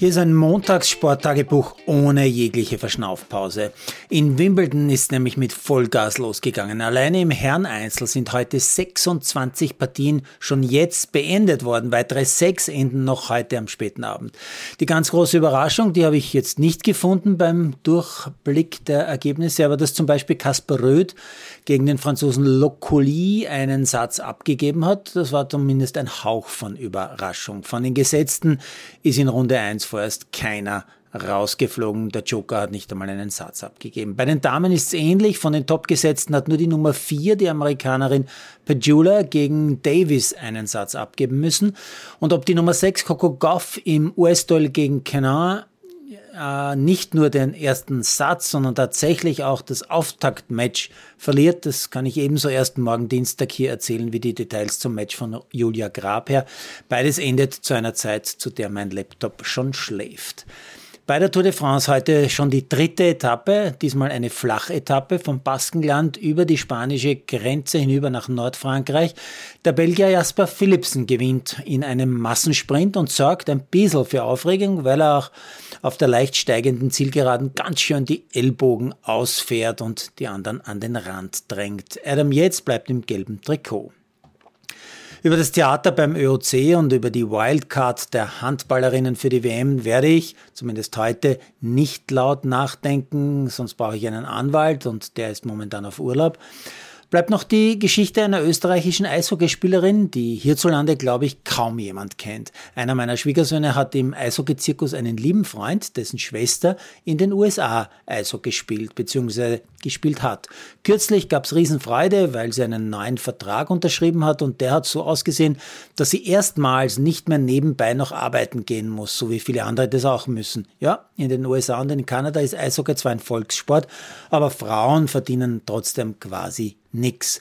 Hier ist ein Montagssporttagebuch ohne jegliche Verschnaufpause. In Wimbledon ist nämlich mit Vollgas losgegangen. Alleine im Herreneinzel sind heute 26 Partien schon jetzt beendet worden. Weitere sechs enden noch heute am späten Abend. Die ganz große Überraschung, die habe ich jetzt nicht gefunden beim Durchblick der Ergebnisse, aber dass zum Beispiel Kasper Röth gegen den Franzosen Locoli einen Satz abgegeben hat, das war zumindest ein Hauch von Überraschung. Von den Gesetzten ist in Runde 1 vorerst keiner rausgeflogen. Der Joker hat nicht einmal einen Satz abgegeben. Bei den Damen ist es ähnlich. Von den Topgesetzten hat nur die Nummer 4, die Amerikanerin Pajula, gegen Davis einen Satz abgeben müssen. Und ob die Nummer 6, Coco Goff, im US-Duell gegen Kenan äh, nicht nur den ersten Satz, sondern tatsächlich auch das Auftaktmatch verliert. Das kann ich ebenso erst morgen Dienstag hier erzählen, wie die Details zum Match von Julia Grabherr. Beides endet zu einer Zeit, zu der mein Laptop schon schläft. Bei der Tour de France heute schon die dritte Etappe, diesmal eine Flachetappe vom Baskenland über die spanische Grenze hinüber nach Nordfrankreich. Der Belgier Jasper Philipsen gewinnt in einem Massensprint und sorgt ein bisschen für Aufregung, weil er auch auf der leicht steigenden Zielgeraden ganz schön die Ellbogen ausfährt und die anderen an den Rand drängt. Adam Yates bleibt im gelben Trikot. Über das Theater beim ÖOC und über die Wildcard der Handballerinnen für die WM werde ich, zumindest heute, nicht laut nachdenken, sonst brauche ich einen Anwalt und der ist momentan auf Urlaub. Bleibt noch die Geschichte einer österreichischen Eishockeyspielerin, die hierzulande, glaube ich, kaum jemand kennt. Einer meiner Schwiegersöhne hat im Eishockey-Zirkus einen lieben Freund, dessen Schwester in den USA Eishockey spielt bzw. gespielt hat. Kürzlich gab es Riesenfreude, weil sie einen neuen Vertrag unterschrieben hat und der hat so ausgesehen, dass sie erstmals nicht mehr nebenbei noch arbeiten gehen muss, so wie viele andere das auch müssen. Ja, in den USA und in Kanada ist Eishockey zwar ein Volkssport, aber Frauen verdienen trotzdem quasi nix.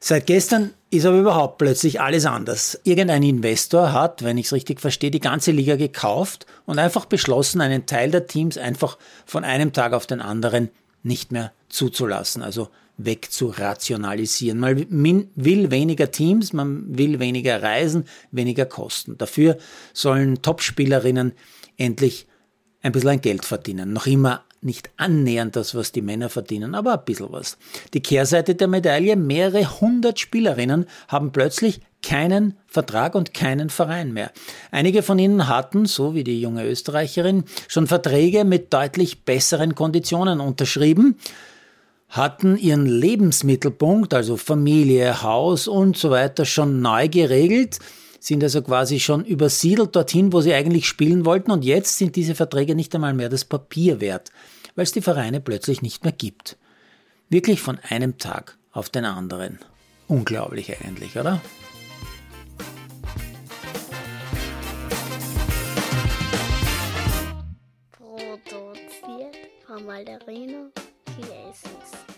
Seit gestern ist aber überhaupt plötzlich alles anders. Irgendein Investor hat, wenn ich es richtig verstehe, die ganze Liga gekauft und einfach beschlossen, einen Teil der Teams einfach von einem Tag auf den anderen nicht mehr zuzulassen, also wegzurationalisieren. Man will weniger Teams, man will weniger Reisen, weniger Kosten. Dafür sollen Topspielerinnen endlich ein bisschen Geld verdienen. Noch immer nicht annähernd das, was die Männer verdienen, aber ein bisschen was. Die Kehrseite der Medaille, mehrere hundert Spielerinnen haben plötzlich keinen Vertrag und keinen Verein mehr. Einige von ihnen hatten, so wie die junge Österreicherin, schon Verträge mit deutlich besseren Konditionen unterschrieben, hatten ihren Lebensmittelpunkt, also Familie, Haus und so weiter, schon neu geregelt, sind also quasi schon übersiedelt dorthin, wo sie eigentlich spielen wollten und jetzt sind diese Verträge nicht einmal mehr das Papier wert, weil es die Vereine plötzlich nicht mehr gibt. Wirklich von einem Tag auf den anderen. Unglaublich eigentlich, oder? Malderino Chiesis.